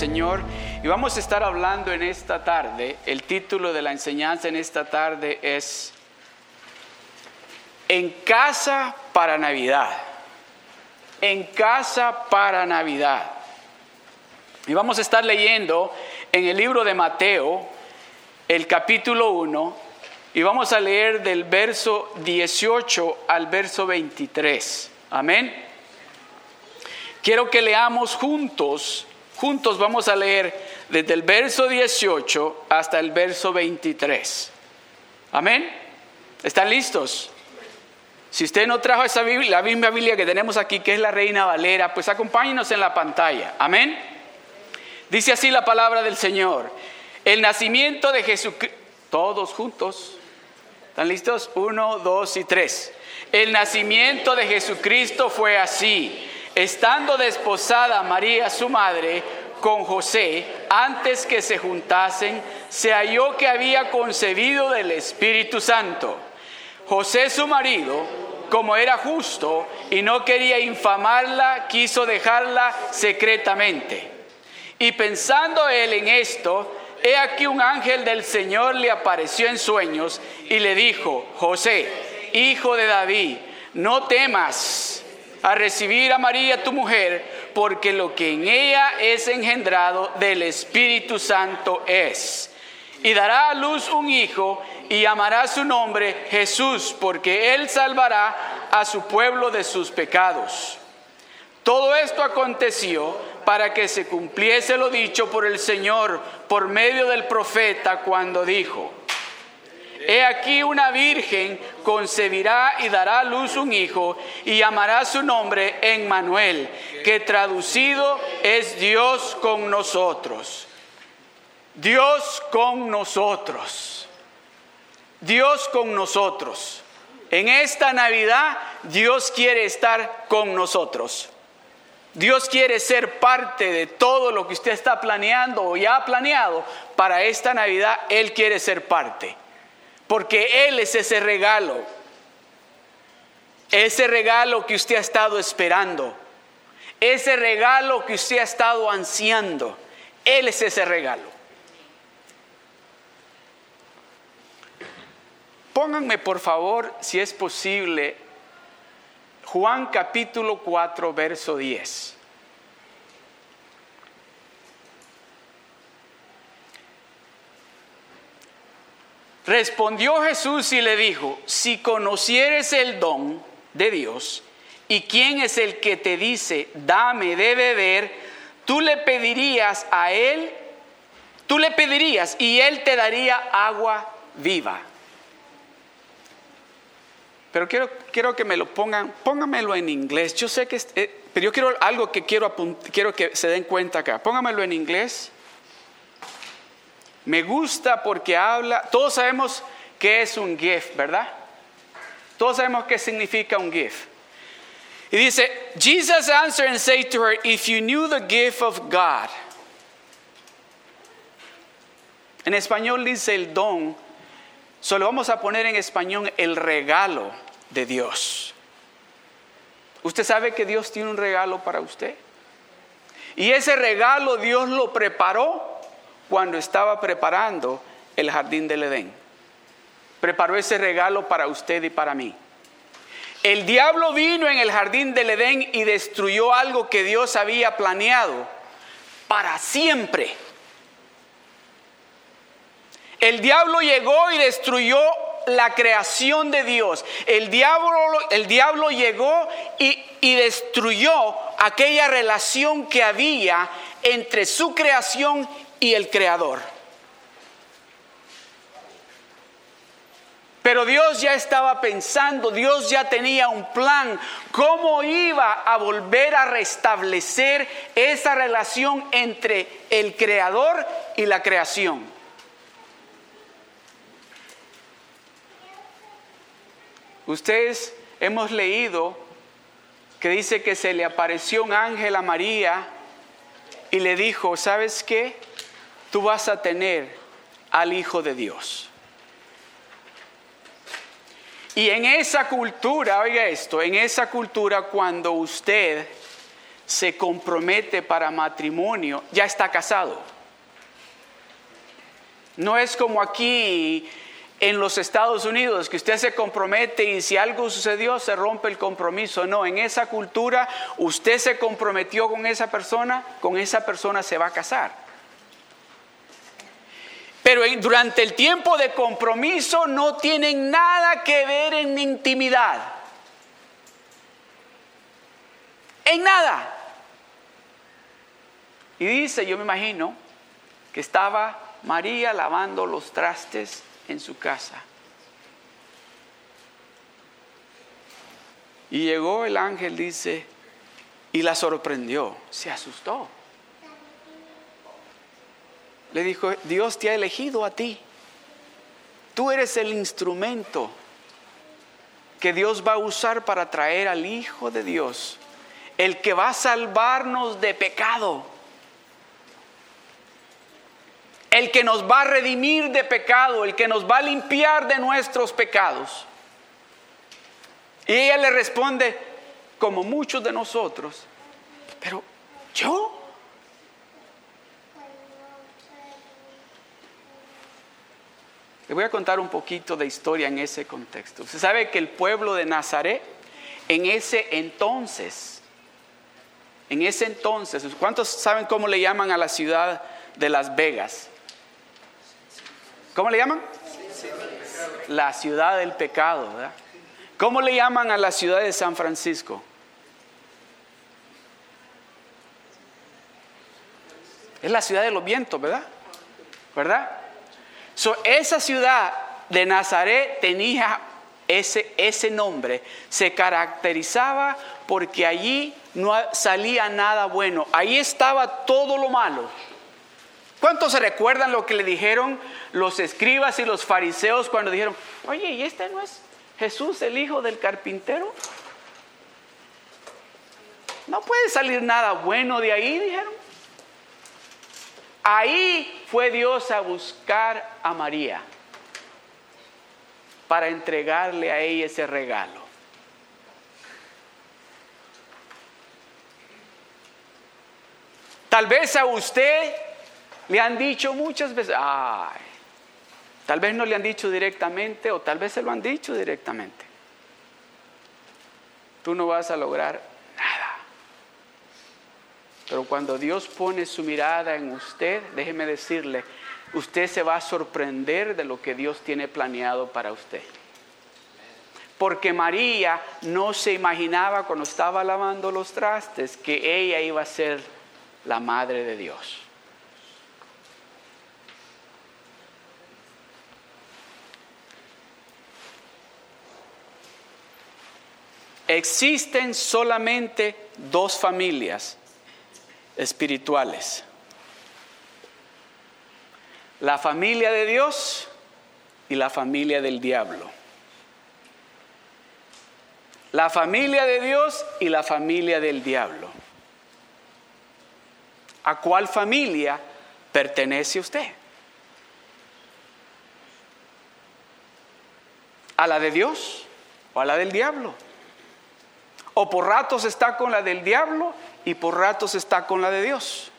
Señor y vamos a estar hablando en esta tarde, el título de la enseñanza en esta tarde es En casa para Navidad. En casa para Navidad. Y vamos a estar leyendo en el libro de Mateo, el capítulo 1, y vamos a leer del verso 18 al verso 23. Amén. Quiero que leamos juntos, juntos vamos a leer desde el verso 18 hasta el verso 23. Amén. ¿Están listos? Si usted no trajo esa Biblia, la misma Biblia que tenemos aquí, que es la Reina Valera, pues acompáñenos en la pantalla. Amén. Dice así la palabra del Señor. El nacimiento de Jesucristo, todos juntos. ¿Están listos? Uno, dos y tres. El nacimiento de Jesucristo fue así. Estando desposada María, su madre, con José, antes que se juntasen, se halló que había concebido del Espíritu Santo. José, su marido, como era justo y no quería infamarla, quiso dejarla secretamente. Y pensando él en esto, he aquí un ángel del Señor le apareció en sueños y le dijo, José, hijo de David, no temas a recibir a María tu mujer, porque lo que en ella es engendrado del Espíritu Santo es. Y dará a luz un hijo y llamará su nombre Jesús, porque él salvará a su pueblo de sus pecados. Todo esto aconteció para que se cumpliese lo dicho por el Señor por medio del profeta cuando dijo, He aquí una virgen concebirá y dará a luz un hijo y llamará su nombre Emmanuel, que traducido es Dios con nosotros. Dios con nosotros. Dios con nosotros. En esta Navidad Dios quiere estar con nosotros. Dios quiere ser parte de todo lo que usted está planeando o ya ha planeado para esta Navidad. Él quiere ser parte porque Él es ese regalo, ese regalo que usted ha estado esperando, ese regalo que usted ha estado ansiando, Él es ese regalo. Pónganme por favor, si es posible, Juan capítulo 4, verso 10. Respondió Jesús y le dijo, si conocieres el don de Dios y quién es el que te dice, dame de beber, tú le pedirías a él, tú le pedirías y él te daría agua viva. Pero quiero, quiero que me lo pongan, póngamelo en inglés. Yo sé que, eh, pero yo quiero algo que quiero, quiero que se den cuenta acá. Póngamelo en inglés. Me gusta porque habla, todos sabemos qué es un gift, ¿verdad? Todos sabemos qué significa un gift. Y dice, Jesus answered and said to her, if you knew the gift of God. En español dice el don, solo vamos a poner en español el regalo de Dios. ¿Usted sabe que Dios tiene un regalo para usted? Y ese regalo Dios lo preparó cuando estaba preparando el jardín del Edén. Preparó ese regalo para usted y para mí. El diablo vino en el jardín del Edén y destruyó algo que Dios había planeado para siempre. El diablo llegó y destruyó la creación de Dios. El diablo, el diablo llegó y, y destruyó aquella relación que había entre su creación y el creador. Pero Dios ya estaba pensando, Dios ya tenía un plan, cómo iba a volver a restablecer esa relación entre el creador y la creación. Ustedes hemos leído que dice que se le apareció un ángel a María y le dijo, ¿sabes qué? Tú vas a tener al Hijo de Dios. Y en esa cultura, oiga esto, en esa cultura cuando usted se compromete para matrimonio, ya está casado. No es como aquí en los Estados Unidos, que usted se compromete y si algo sucedió se rompe el compromiso. No, en esa cultura usted se comprometió con esa persona, con esa persona se va a casar. Pero durante el tiempo de compromiso no tienen nada que ver en intimidad. En nada. Y dice, yo me imagino, que estaba María lavando los trastes en su casa. Y llegó el ángel, dice, y la sorprendió, se asustó. Le dijo, Dios te ha elegido a ti. Tú eres el instrumento que Dios va a usar para traer al Hijo de Dios, el que va a salvarnos de pecado el que nos va a redimir de pecado, el que nos va a limpiar de nuestros pecados. Y ella le responde, como muchos de nosotros, pero yo. Le voy a contar un poquito de historia en ese contexto. Usted sabe que el pueblo de Nazaret, en ese entonces, en ese entonces, ¿cuántos saben cómo le llaman a la ciudad de Las Vegas? ¿Cómo le llaman? La ciudad del pecado, ¿verdad? ¿Cómo le llaman a la ciudad de San Francisco? Es la ciudad de los vientos, ¿verdad? ¿Verdad? Esa ciudad de Nazaret tenía ese, ese nombre, se caracterizaba porque allí no salía nada bueno, ahí estaba todo lo malo. ¿Cuántos se recuerdan lo que le dijeron los escribas y los fariseos cuando dijeron, oye, ¿y este no es Jesús, el hijo del carpintero? No puede salir nada bueno de ahí, dijeron. Ahí fue Dios a buscar a María para entregarle a ella ese regalo. Tal vez a usted le han dicho muchas veces, ay, tal vez no le han dicho directamente o tal vez se lo han dicho directamente. Tú no vas a lograr. Pero cuando Dios pone su mirada en usted, déjeme decirle, usted se va a sorprender de lo que Dios tiene planeado para usted. Porque María no se imaginaba cuando estaba lavando los trastes que ella iba a ser la madre de Dios. existen solamente dos familias espirituales. La familia de Dios y la familia del diablo. La familia de Dios y la familia del diablo. ¿A cuál familia pertenece usted? ¿A la de Dios o a la del diablo? O por ratos está con la del diablo y por ratos está con la de Dios.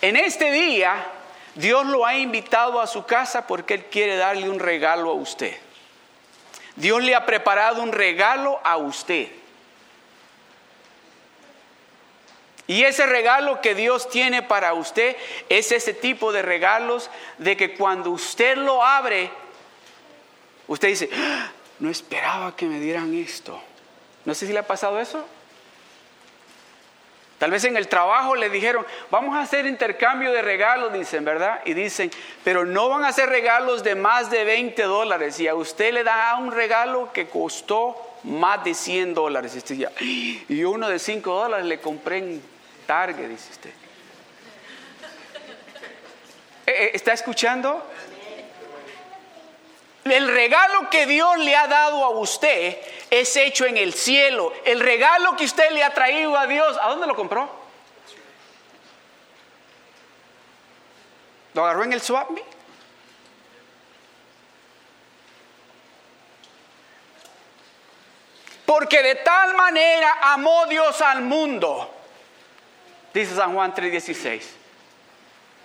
En este día, Dios lo ha invitado a su casa porque Él quiere darle un regalo a usted. Dios le ha preparado un regalo a usted. Y ese regalo que Dios tiene para usted es ese tipo de regalos de que cuando usted lo abre, Usted dice, ah, no esperaba que me dieran esto. No sé si le ha pasado eso. Tal vez en el trabajo le dijeron, vamos a hacer intercambio de regalos, dicen, ¿verdad? Y dicen, pero no van a hacer regalos de más de 20 dólares. Y a usted le da un regalo que costó más de 100 dólares. Y uno de 5 dólares le compré en Target, dice usted. Eh, eh, ¿Está escuchando? El regalo que Dios le ha dado a usted es hecho en el cielo. El regalo que usted le ha traído a Dios, ¿a dónde lo compró? ¿Lo agarró en el swap Porque de tal manera amó Dios al mundo, dice San Juan 3:16,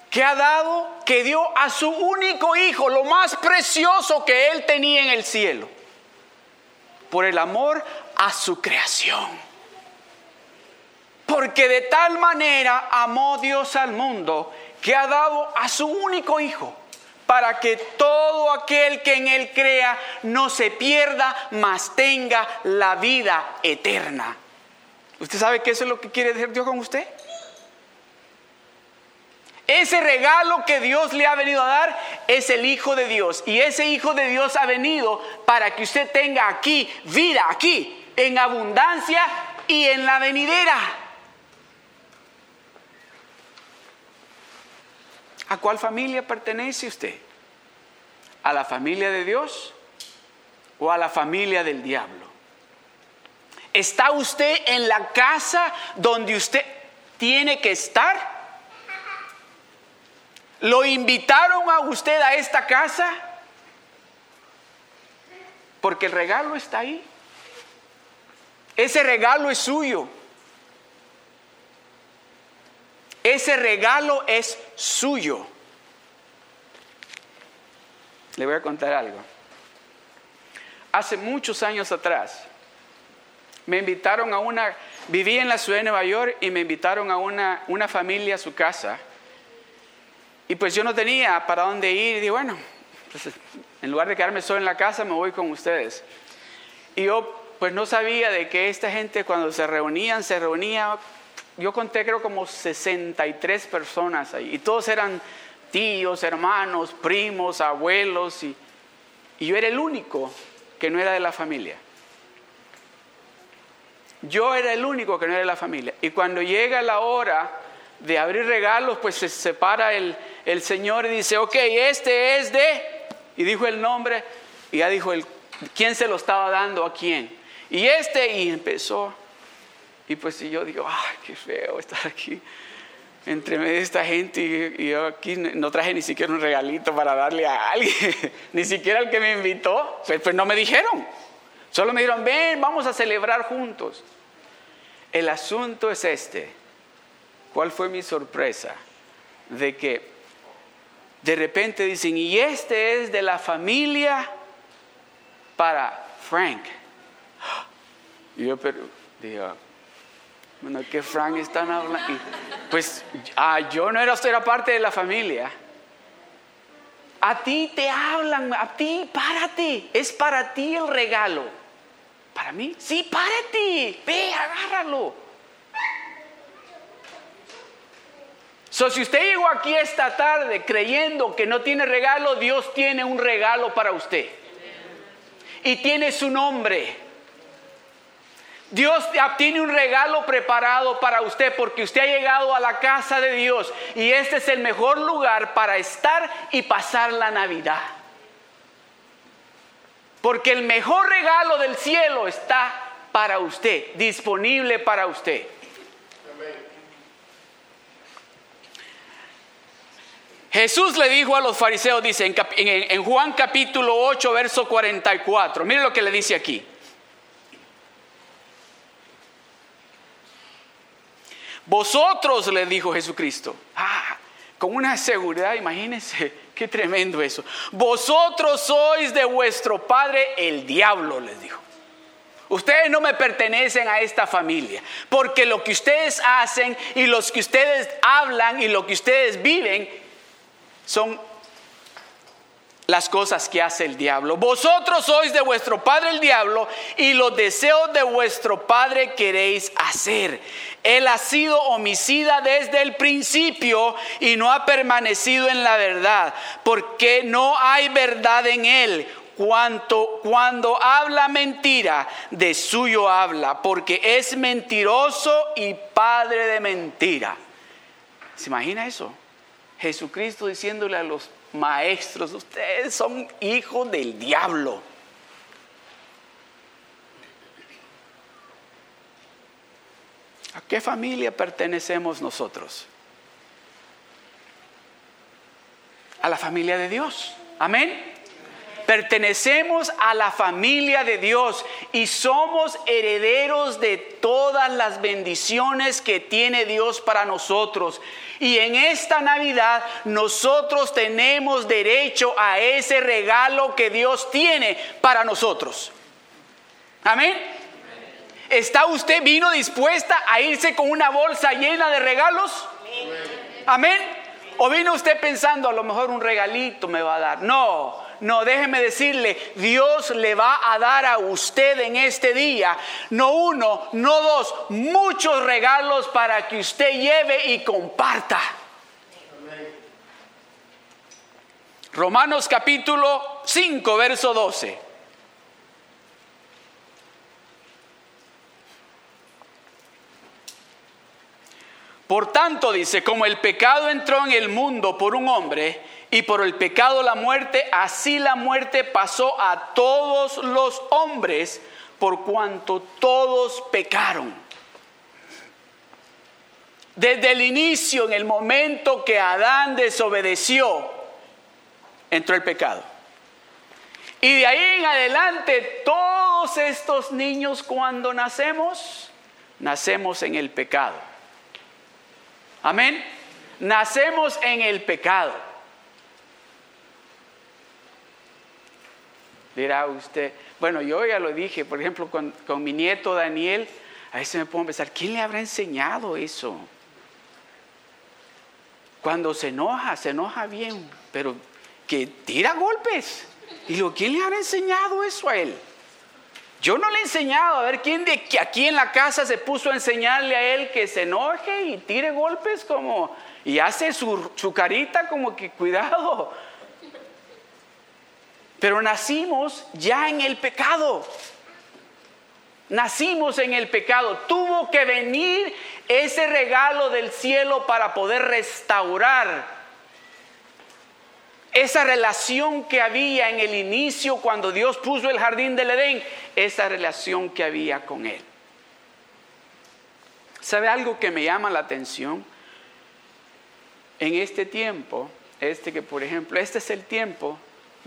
que ha dado, que dio a su único hijo, lo más precioso que él tenía en el cielo, por el amor a su creación. Porque de tal manera amó Dios al mundo que ha dado a su único Hijo, para que todo aquel que en Él crea no se pierda, mas tenga la vida eterna. ¿Usted sabe que eso es lo que quiere decir Dios con usted? Ese regalo que Dios le ha venido a dar es el Hijo de Dios. Y ese Hijo de Dios ha venido para que usted tenga aquí vida, aquí, en abundancia y en la venidera. ¿A cuál familia pertenece usted? ¿A la familia de Dios o a la familia del diablo? ¿Está usted en la casa donde usted tiene que estar? ¿Lo invitaron a usted a esta casa? Porque el regalo está ahí. Ese regalo es suyo. Ese regalo es suyo. Le voy a contar algo. Hace muchos años atrás, me invitaron a una, viví en la ciudad de Nueva York y me invitaron a una, una familia a su casa. Y pues yo no tenía para dónde ir y dije, bueno, pues, en lugar de quedarme solo en la casa, me voy con ustedes. Y yo pues no sabía de que esta gente cuando se reunían, se reunía yo conté creo como 63 personas ahí, y todos eran tíos, hermanos, primos, abuelos, y, y yo era el único que no era de la familia. Yo era el único que no era de la familia. Y cuando llega la hora de abrir regalos, pues se separa el, el Señor dice, ok, este es de, y dijo el nombre, y ya dijo el, quién se lo estaba dando a quién. Y este, y empezó y pues yo digo, ay, qué feo estar aquí entre medio esta gente y, yo aquí no traje ni siquiera un regalito para darle a alguien, ni siquiera el que me invitó, pues, pues no me dijeron, solo me dijeron, ven, vamos a celebrar juntos. El asunto es este, ¿cuál fue mi sorpresa? De que de repente dicen, y este es de la familia para Frank. Y yo, pero, bueno, que Frank están hablando. pues ah, yo no era, era parte de la familia. A ti te hablan, a ti, párate. Es para ti el regalo. ¿Para mí? Sí, párate. Ve, agárralo. So, si usted llegó aquí esta tarde creyendo que no tiene regalo, Dios tiene un regalo para usted. Y tiene su nombre. Dios tiene un regalo preparado para usted porque usted ha llegado a la casa de Dios y este es el mejor lugar para estar y pasar la Navidad. Porque el mejor regalo del cielo está para usted, disponible para usted. Jesús le dijo a los fariseos, dice en, Juan capítulo 8, verso 44, mire lo que le dice aquí. Vosotros, le dijo Jesucristo. Ah, con una seguridad, imagínense, qué tremendo eso. Vosotros sois de vuestro padre el diablo, les dijo. Ustedes no me pertenecen a esta familia, porque lo que ustedes hacen y los que ustedes hablan y lo que ustedes viven son las cosas que hace el diablo. Vosotros sois de vuestro padre el diablo y los deseos de vuestro padre queréis hacer. Él ha sido homicida desde el principio y no ha permanecido en la verdad, porque no hay verdad en él. Cuanto, cuando habla mentira, de suyo habla, porque es mentiroso y padre de mentira. ¿Se imagina eso? Jesucristo diciéndole a los maestros, ustedes son hijos del diablo. ¿A qué familia pertenecemos nosotros? A la familia de Dios. Amén. Pertenecemos a la familia de Dios y somos herederos de todas las bendiciones que tiene Dios para nosotros. Y en esta Navidad nosotros tenemos derecho a ese regalo que Dios tiene para nosotros. Amén. ¿Está usted vino dispuesta a irse con una bolsa llena de regalos? Amén. ¿O vino usted pensando a lo mejor un regalito me va a dar? No, no, déjeme decirle, Dios le va a dar a usted en este día, no uno, no dos, muchos regalos para que usted lleve y comparta. Romanos capítulo 5, verso 12. Por tanto, dice, como el pecado entró en el mundo por un hombre y por el pecado la muerte, así la muerte pasó a todos los hombres por cuanto todos pecaron. Desde el inicio, en el momento que Adán desobedeció, entró el pecado. Y de ahí en adelante, todos estos niños cuando nacemos, nacemos en el pecado. Amén. Nacemos en el pecado. Dirá usted, bueno, yo ya lo dije, por ejemplo, con, mi nieto Daniel, a veces me puedo pensar, ¿quién le habrá enseñado eso? Cuando se enoja, se enoja bien, pero que tira golpes. Y lo, ¿quién le habrá enseñado eso a él? Yo no le he enseñado a ver quién de aquí en la casa se puso a enseñarle a él que se enoje y tire golpes como y hace su, su carita como que cuidado. Pero nacimos ya en el pecado. Nacimos en el pecado. Tuvo que venir ese regalo del cielo para poder restaurar esa relación que había en el inicio cuando Dios puso el jardín del Edén, esa relación que había con Él. ¿Sabe algo que me llama la atención? En este tiempo, este que por ejemplo, este es el tiempo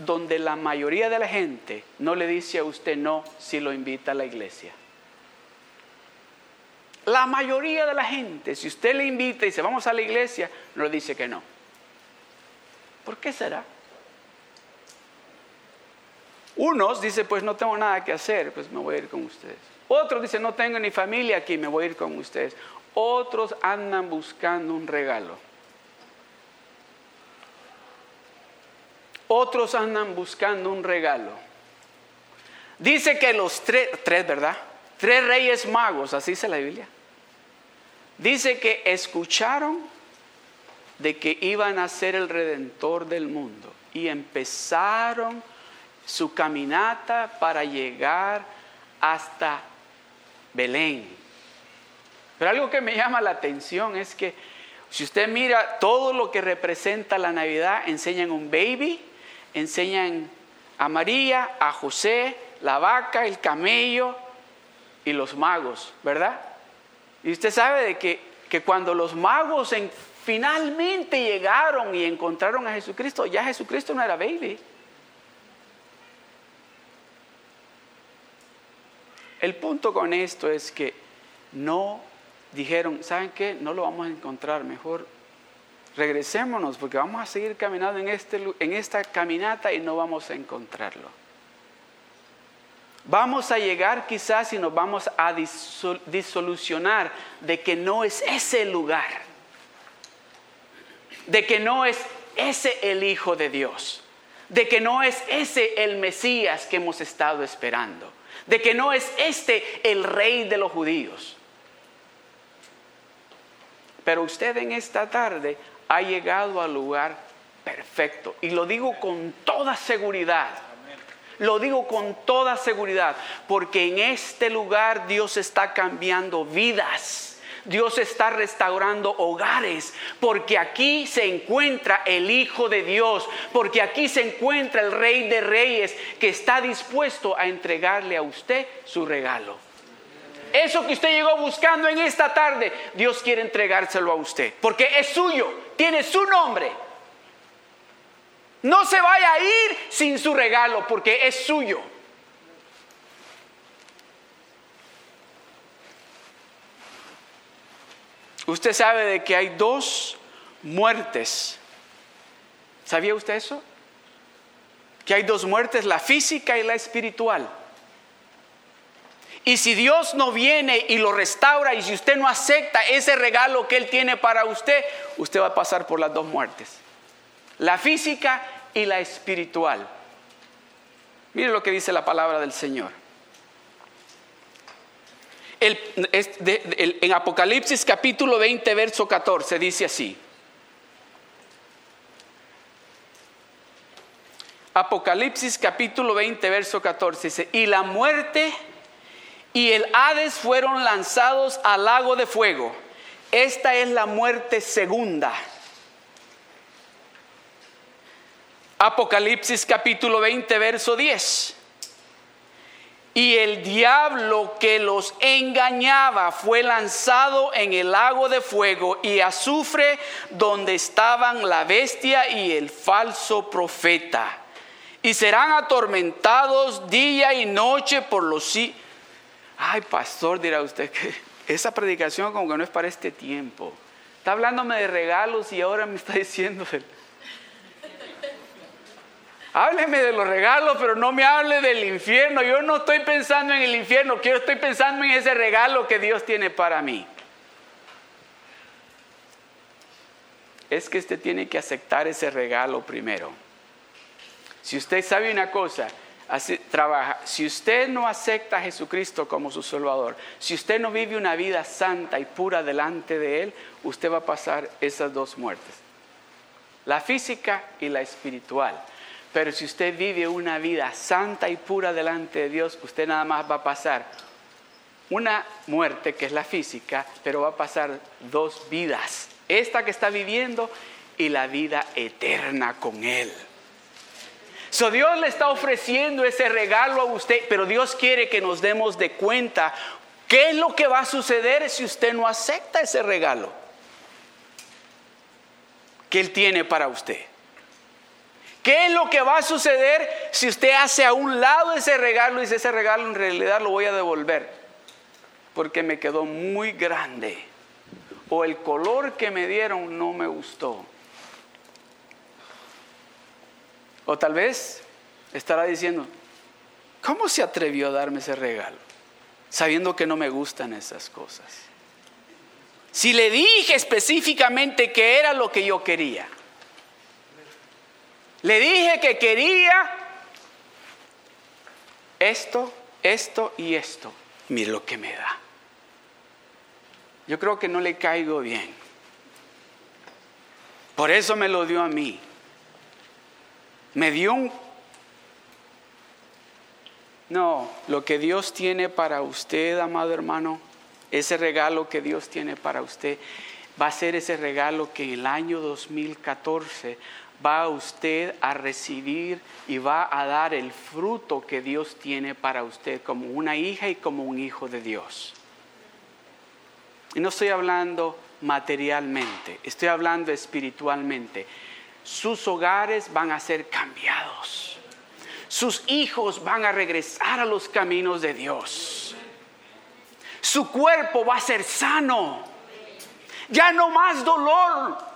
donde la mayoría de la gente no le dice a usted no si lo invita a la iglesia. La mayoría de la gente, si usted le invita y dice vamos a la iglesia, no le dice que no. ¿Por qué será? Unos dicen, pues no tengo nada que hacer, pues me voy a ir con ustedes. Otros dicen, no tengo ni familia aquí, me voy a ir con ustedes. Otros andan buscando un regalo. Otros andan buscando un regalo. Dice que los tres, tres, ¿verdad? Tres reyes magos, así dice la Biblia. Dice que escucharon de que iban a ser el redentor del mundo y empezaron su caminata para llegar hasta Belén. Pero algo que me llama la atención es que si usted mira todo lo que representa la Navidad, enseñan un baby, enseñan a María, a José, la vaca, el camello y los magos, ¿verdad? Y usted sabe de que, que cuando los magos en, finalmente llegaron y encontraron a Jesucristo, ya Jesucristo no era baby. El punto con esto es que no dijeron, ¿saben qué? No lo vamos a encontrar, mejor regresémonos porque vamos a seguir caminando en, este, en esta caminata y no vamos a encontrarlo. Vamos a llegar quizás y nos vamos a disolucionar de que no es ese lugar de que no es ese el Hijo de Dios, de que no es ese el Mesías que hemos estado esperando, de que no es este el Rey de los judíos. Pero usted en esta tarde ha llegado al lugar perfecto. Y lo digo con toda seguridad. Lo digo con toda seguridad. Porque en este lugar Dios está cambiando vidas. Dios está restaurando hogares, porque aquí se encuentra el Hijo de Dios, porque aquí se encuentra el Rey de Reyes que está dispuesto a entregarle a usted su regalo. Eso que usted llegó buscando en esta tarde, Dios quiere entregárselo a usted, porque es suyo, tiene su nombre. No se vaya a ir sin su regalo porque es suyo. Usted sabe de que hay dos muertes. ¿Sabía usted eso? Que hay dos muertes, la física y la espiritual. Y si Dios no viene y lo restaura y si usted no acepta ese regalo que Él tiene para usted, usted va a pasar por las dos muertes. La física y la espiritual. Mire lo que dice la palabra del Señor. en Apocalipsis capítulo 20, verso 14, dice así. Apocalipsis capítulo 20, verso 14 dice, y la muerte y el Hades fueron lanzados al lago de fuego. Esta es la muerte segunda. Apocalipsis capítulo 20, verso 10. Y el diablo que los engañaba fue lanzado en el lago de fuego y azufre donde estaban la bestia y el falso profeta. Y serán atormentados día y noche por los Ay, pastor, dirá usted que esa predicación como que no es para este tiempo. Está hablándome de regalos y ahora me está diciendo... Hábleme de los regalos, pero no me hable del infierno. Yo no estoy pensando en el infierno, quiero estoy pensando en ese regalo que Dios tiene para mí. Es que usted tiene que aceptar ese regalo primero. Si usted sabe una cosa, Así trabaja. Si usted no acepta a Jesucristo como su Salvador, si usted no vive una vida santa y pura delante de Él, usted va a pasar esas dos muertes. La física y la espiritual. Pero si usted vive una vida santa y pura delante de Dios, usted nada más va a pasar una muerte que es la física, pero va a pasar dos vidas. Esta que está viviendo y la vida eterna con Él. So Dios le está ofreciendo ese regalo a usted, pero Dios quiere que nos demos de cuenta qué es lo que va a suceder si usted no acepta ese regalo que Él tiene para usted. ¿Qué es lo que va a suceder si usted hace a un lado ese regalo y dice ese regalo en realidad lo voy a devolver? Porque me quedó muy grande. O el color que me dieron no me gustó. O tal vez estará diciendo, ¿cómo se atrevió a darme ese regalo? Sabiendo que no me gustan esas cosas. Si le dije específicamente que era lo que yo quería. Le dije que quería esto, esto y esto. Mire lo que me da. Yo creo que no le caigo bien. Por eso me lo dio a mí me dio un... No, lo que Dios tiene para usted, amado hermano, ese regalo que Dios tiene para usted, va a ser ese regalo que en el año 2014 va usted a recibir y va a dar el fruto que Dios tiene para usted como una hija y como un hijo de Dios. Y no estoy hablando materialmente, estoy hablando espiritualmente sus hogares van a ser cambiados. Sus hijos van a regresar a los caminos de Dios. Su cuerpo va a ser sano. Ya no más dolor.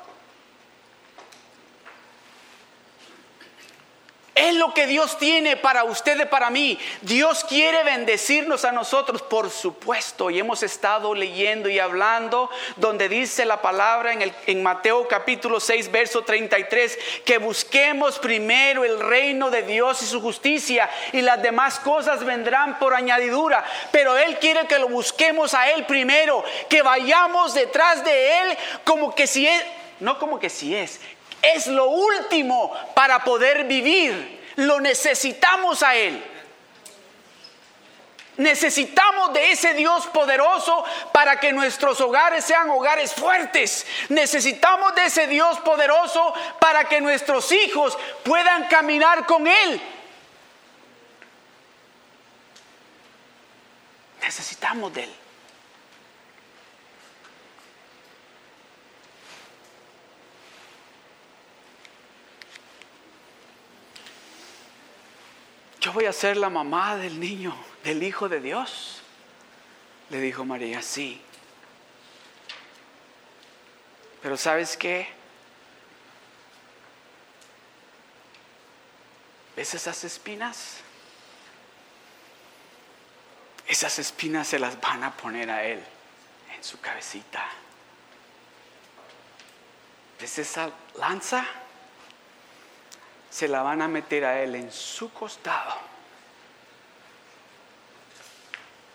Es lo que Dios tiene para usted y para mí. Dios quiere bendecirnos a nosotros, por supuesto. Y hemos estado leyendo y hablando donde dice la palabra en, en Mateo capítulo 6, verso 33, que busquemos primero el reino de Dios y su justicia y las demás cosas vendrán por añadidura. Pero Él quiere que lo busquemos a Él primero, que vayamos detrás de Él como que si es, no como que si es, es lo último para poder vivir. Lo necesitamos a Él. Necesitamos de ese Dios poderoso para que nuestros hogares sean hogares fuertes. Necesitamos de ese Dios poderoso para que nuestros hijos puedan caminar con Él. Necesitamos de Él. Voy a ser la mamá del niño, del Hijo de Dios. Le dijo María, sí. Pero ¿sabes qué? ¿Ves esas espinas? Esas espinas se las van a poner a él en su cabecita. ¿Ves esa lanza? Se la van a meter a él en su costado.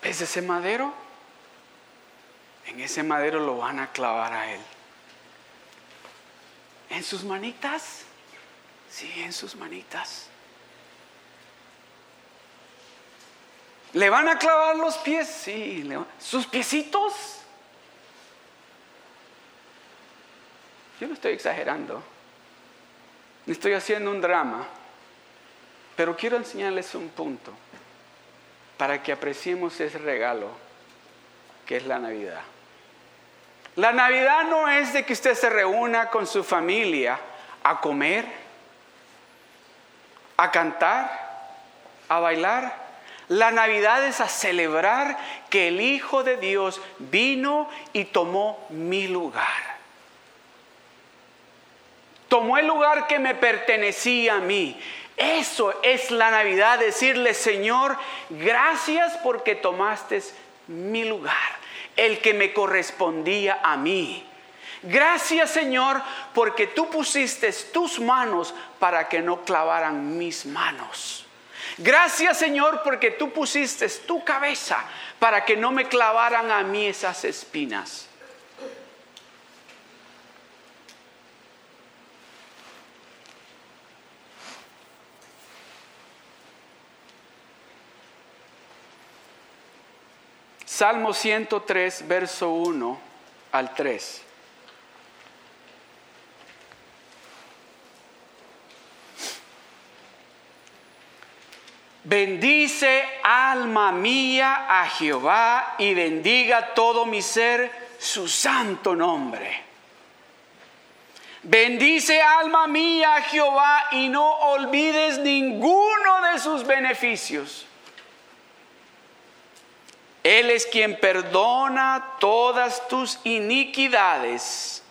¿Ves ese madero? En ese madero lo van a clavar a él. ¿En sus manitas? Sí, en sus manitas. ¿Le van a clavar los pies? Sí. ¿Sus piecitos? Yo no estoy exagerando. Estoy haciendo un drama. Pero quiero enseñarles un punto para que apreciemos ese regalo que es la Navidad. La Navidad no es de que usted se reúna con su familia a comer, a cantar, a bailar. La Navidad es a celebrar que el Hijo de Dios vino y tomó mi lugar. Tomó el lugar que me pertenecía a mí. Eso es la Navidad, decirle, Señor, gracias porque tomaste mi lugar, el que me correspondía a mí. Gracias Señor porque tú pusiste tus manos para que no clavaran mis manos. Gracias Señor porque tú pusiste tu cabeza para que no me clavaran a mí esas espinas. Salmo 103, verso 1 al 3. Bendice alma mía a Jehová y bendiga todo mi ser su santo nombre. Bendice alma mía a Jehová y no olvides ninguno de sus beneficios. Él es quien perdona todas tus iniquidades,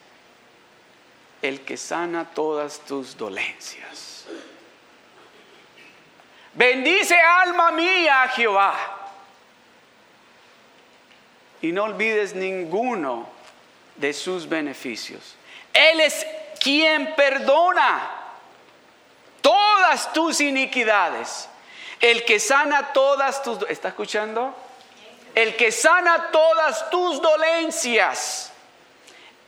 el que sana todas tus dolencias. Bendice alma mía a Jehová. Y no olvides ninguno de sus beneficios. Él es quien perdona todas tus iniquidades. El que sana todas tus... ¿Está escuchando? El que sana todas tus dolencias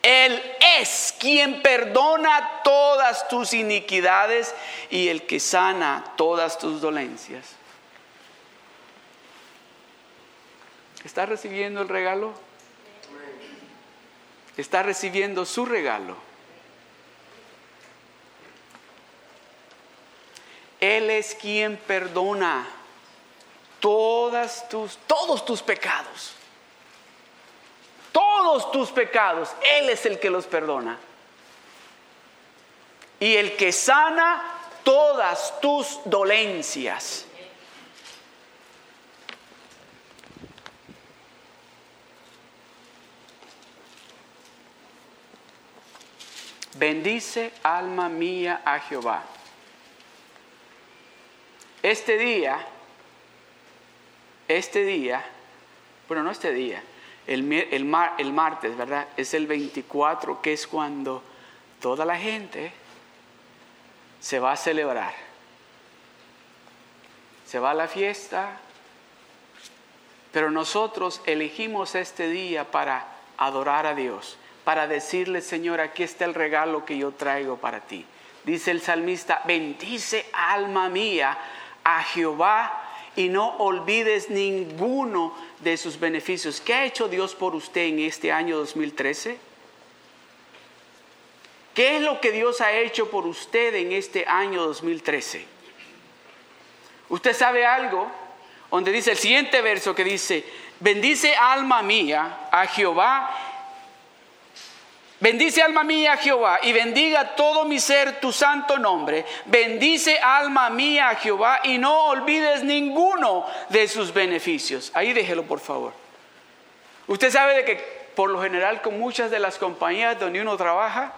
él es quien perdona todas tus iniquidades y el que sana todas tus dolencias. ¿Está recibiendo el regalo? Está recibiendo su regalo. Él es quien perdona todas tus, todos tus pecados todos tus pecados. Él es el que los perdona. Y el que sana todas tus dolencias. Bendice alma mía a Jehová. Este día, este día, bueno, no este día, el, martes, ¿verdad? Es el 24, que es cuando toda la gente se va a celebrar. Se va a la fiesta, pero nosotros elegimos este día para adorar a Dios, para decirle, Señor, aquí está el regalo que yo traigo para ti. Dice el salmista, bendice alma mía a Jehová y no olvides ninguno de sus beneficios. ¿Qué ha hecho Dios por usted en este año 2013? ¿Qué es lo que Dios ha hecho por usted en este año 2013? ¿Usted sabe algo? Donde dice el siguiente verso que dice, bendice alma mía a Jehová, Bendice alma mía Jehová y bendiga todo mi ser tu santo nombre. Bendice alma mía Jehová y no olvides ninguno de sus beneficios. Ahí déjelo por favor. Usted sabe de que por lo general con muchas de las compañías donde uno trabaja,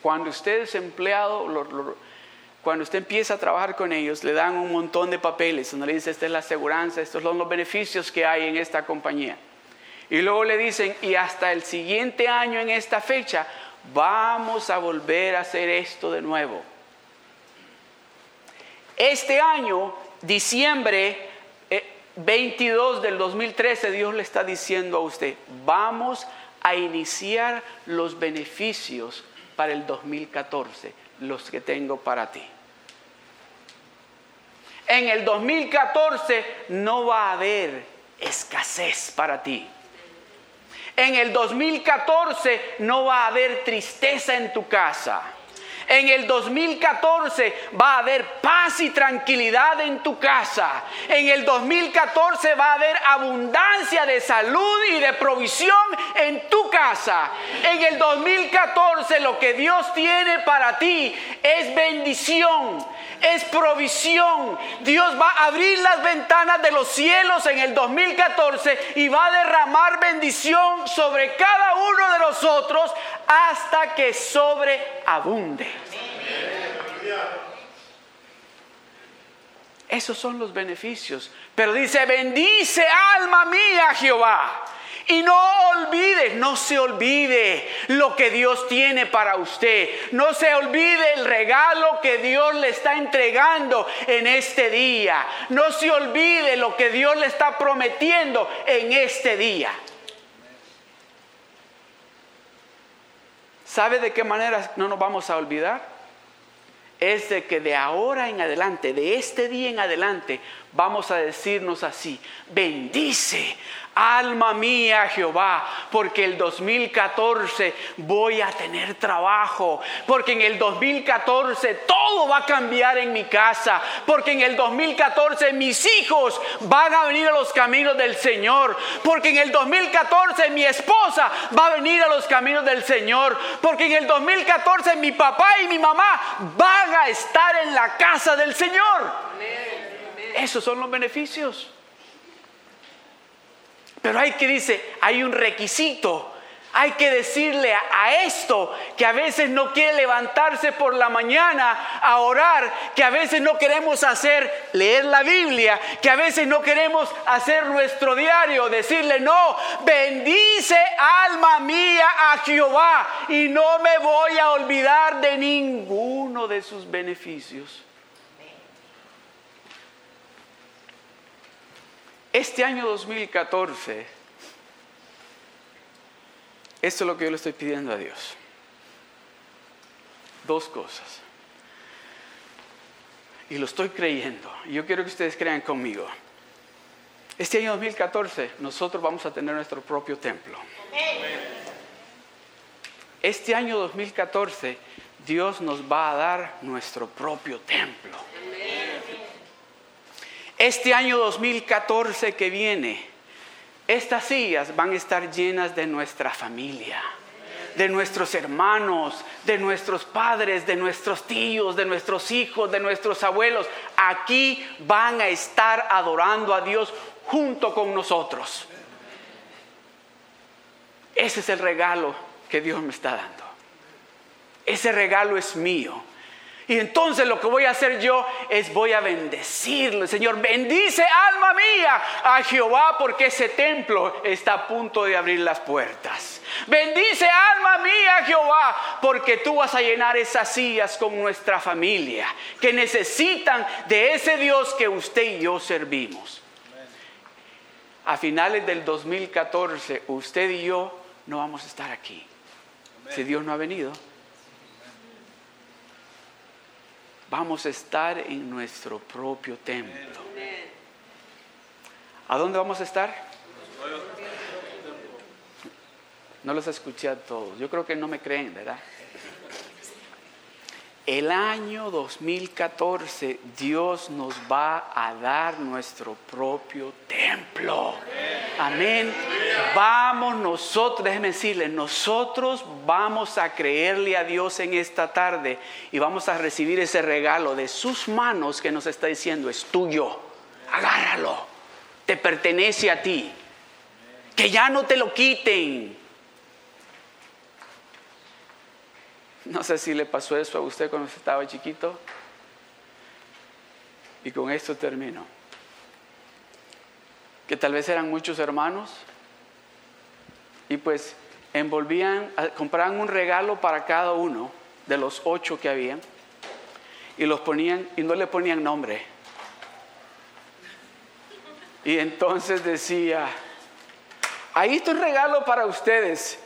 cuando usted es empleado, cuando usted empieza a trabajar con ellos, le dan un montón de papeles donde le dice, esta es la aseguranza, estos son los beneficios que hay en esta compañía. Y luego le dicen, y hasta el siguiente año en esta fecha, vamos a volver a hacer esto de nuevo. Este año, diciembre 22 eh, del 2013, Dios le está diciendo a usted, vamos a iniciar los beneficios para el 2014, los que tengo para ti. En el 2014 no va a haber escasez para ti. En el 2014 no va a haber tristeza en tu casa. En el 2014 va a haber paz y tranquilidad en tu casa. En el 2014 va a haber abundancia de salud y de provisión en tu casa. En el 2014 lo que Dios tiene para ti es bendición, es provisión. Dios va a abrir las ventanas de los cielos en el 2014 y va a derramar bendición sobre cada uno de nosotros hasta que sobreabunde. Esos son los beneficios. Pero dice, bendice alma mía Jehová. Y no olvide, no se olvide lo que Dios tiene para usted. No se olvide el regalo que Dios le está entregando en este día. No se olvide lo que Dios le está prometiendo en este día. ¿Sabe de qué manera no nos vamos a olvidar? Es de que de ahora en adelante, de este día en adelante, vamos a decirnos así, bendice Alma mía Jehová, porque el 2014 voy a tener trabajo, porque en el 2014 todo va a cambiar en mi casa, porque en el 2014 mis hijos van a venir a los caminos del Señor, porque en el 2014 mi esposa va a venir a los caminos del Señor, porque en el 2014 mi papá y mi mamá van a estar en la casa del Señor. Esos son los beneficios. Pero hay que dice, hay un requisito. Hay que decirle a, esto que a veces no quiere levantarse por la mañana a orar, que a veces no queremos hacer leer la Biblia, que a veces no queremos hacer nuestro diario, decirle no, bendice alma mía a Jehová y no me voy a olvidar de ninguno de sus beneficios. Este año 2014, esto es lo que yo le estoy pidiendo a Dios. Dos cosas. Y lo estoy creyendo. Y yo quiero que ustedes crean conmigo. Este año 2014 nosotros vamos a tener nuestro propio templo. Este año 2014 Dios nos va a dar nuestro propio templo este año 2014 que viene, estas sillas van a estar llenas de nuestra familia, de nuestros hermanos, de nuestros padres, de nuestros tíos, de nuestros hijos, de nuestros abuelos. Aquí van a estar adorando a Dios junto con nosotros. Ese es el regalo que Dios me está dando. Ese regalo es mío. Y entonces lo que voy a hacer yo es voy a bendecirle. Señor, bendice alma mía a Jehová porque ese templo está a punto de abrir las puertas. Bendice alma mía Jehová porque tú vas a llenar esas sillas con nuestra familia que necesitan de ese Dios que usted y yo servimos. A finales del 2014 usted y yo no vamos a estar aquí. Si Dios no ha venido. Vamos a estar en nuestro propio templo. ¿A dónde vamos a estar? No los escuché a todos. Yo creo que no me creen, ¿verdad? El año 2014 Dios nos va a dar nuestro propio templo. Amén. Vamos nosotros, déjeme decirle, nosotros vamos a creerle a Dios en esta tarde y vamos a recibir ese regalo de sus manos que nos está diciendo, es tuyo, agárralo, te pertenece a ti, que ya no te lo quiten. No sé si le pasó eso a usted cuando estaba chiquito. Y con esto termino. Que tal vez eran muchos hermanos y pues envolvían, compraban un regalo para cada uno de los ocho que habían y los ponían y no le ponían nombre. Y entonces decía, ahí está un regalo para ustedes.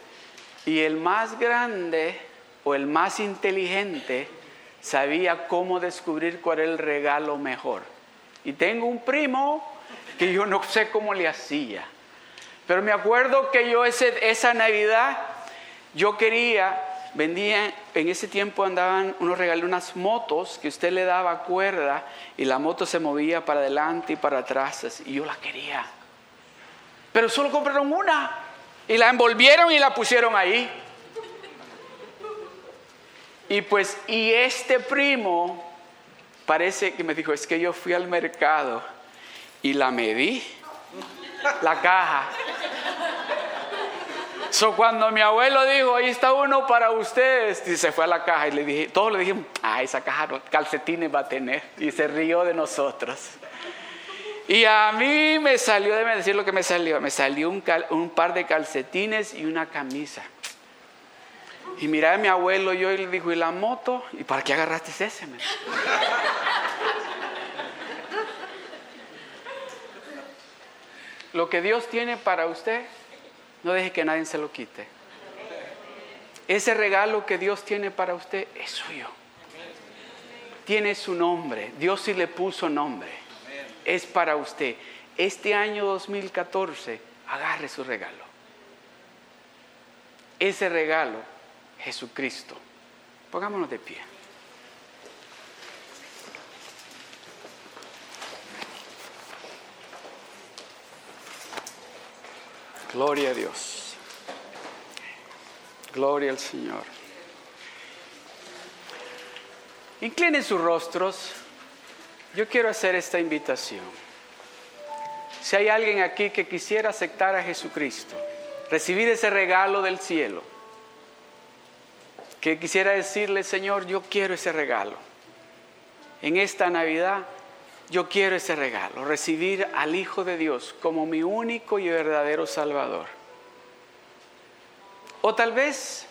Y el más grande o el más inteligente sabía cómo descubrir cuál era el regalo mejor. Y tengo un primo que yo no sé cómo le hacía. Pero me acuerdo que yo ese, esa Navidad, yo quería, vendía, en ese tiempo andaban unos regalos, unas motos que usted le daba cuerda y la moto se movía para adelante y para atrás. Y yo la quería. Pero solo compraron una y la envolvieron y la pusieron ahí. Y pues, y este primo parece que me dijo, es que yo fui al mercado y la medí, la caja. So, cuando mi abuelo dijo, ahí está uno para ustedes, y se fue a la caja y le dije, todos le dijimos, ah, esa caja calcetines va a tener. Y se rió de nosotros. Y a mí me salió, déjeme decir lo que me salió, me salió un, un par de calcetines y una camisa. Y miré a mi abuelo yo y le dijo, ¿y la moto? ¿Y para qué agarraste ese? Lo que Dios tiene para usted, no deje que nadie se lo quite. Ese regalo que Dios tiene para usted es suyo. Tiene su nombre. Dios sí le puso nombre. Es para usted. Este año 2014, agarre su regalo. Ese regalo, Jesucristo. Pongámonos de pie. Gloria a Dios. Gloria al Señor. Inclinen sus rostros. Yo quiero hacer esta invitación. Si hay alguien aquí que quisiera aceptar a Jesucristo, recibir ese regalo del cielo, que quisiera decirle, Señor, yo quiero ese regalo. En esta Navidad yo quiero ese regalo, recibir al Hijo de Dios como mi único y verdadero Salvador. O tal vez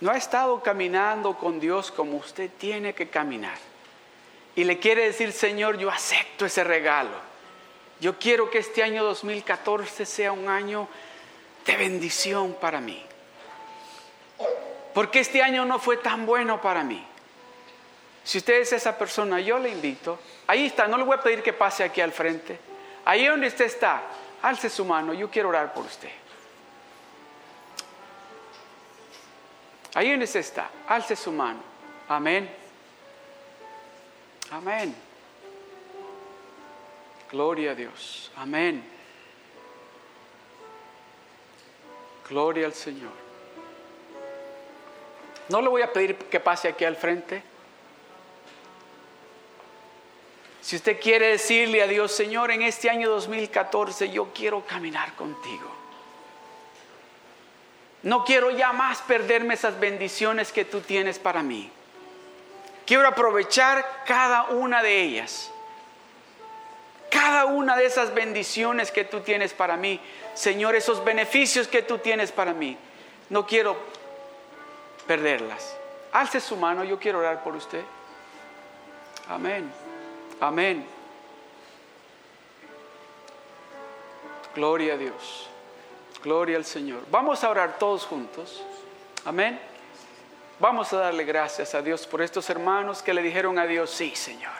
no ha estado caminando con Dios como usted tiene que caminar. Y le quiere decir, Señor, yo acepto ese regalo. Yo quiero que este año 2014 sea un año de bendición para mí. Porque este año no fue tan bueno para mí. Si usted es esa persona, yo le invito. Ahí está, no le voy a pedir que pase aquí al frente. Ahí donde usted está, alce su mano, yo quiero orar por usted. Ahí donde usted está, alce su mano. Amén. Amén. Gloria a Dios. Amén. Gloria al Señor. No le voy a pedir que pase aquí al frente. Si usted quiere decirle a Dios, Señor, en este año 2014 yo quiero caminar contigo. No quiero ya más perderme esas bendiciones que tú tienes para mí. Quiero aprovechar cada una de ellas. Cada una de esas bendiciones que tú tienes para mí. Señor, esos beneficios que tú tienes para mí. No quiero perderlas. Alce su mano, yo quiero orar por usted. Amén. Amén. Gloria a Dios. Gloria al Señor. Vamos a orar todos juntos. Amén. Vamos a darle gracias a Dios por estos hermanos que le dijeron a Dios, sí, Señor.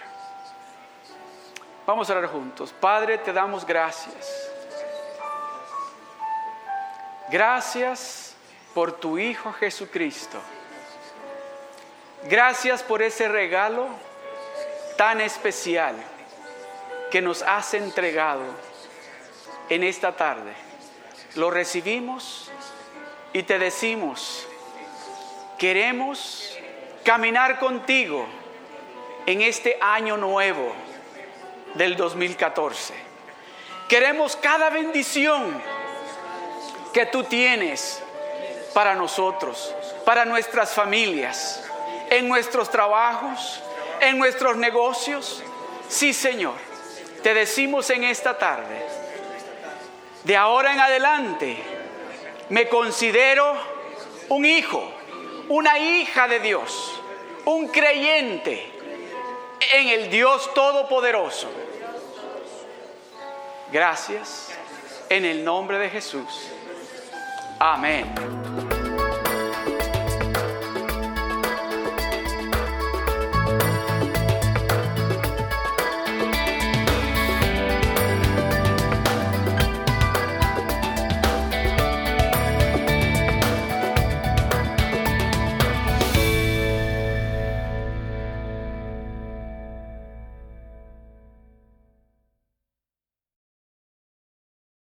Vamos a orar juntos. Padre, te damos gracias. Gracias por tu Hijo Jesucristo. Gracias por ese regalo tan especial que nos has entregado en esta tarde. Lo recibimos y te decimos, queremos caminar contigo en este año nuevo del 2014. Queremos cada bendición que tú tienes para nosotros, para nuestras familias, en nuestros trabajos, en nuestros negocios. Sí, Señor, te decimos en esta tarde, de ahora en adelante, me considero un hijo, una hija de Dios, un creyente en el Dios Todopoderoso. Gracias en el nombre de Jesús. Amén.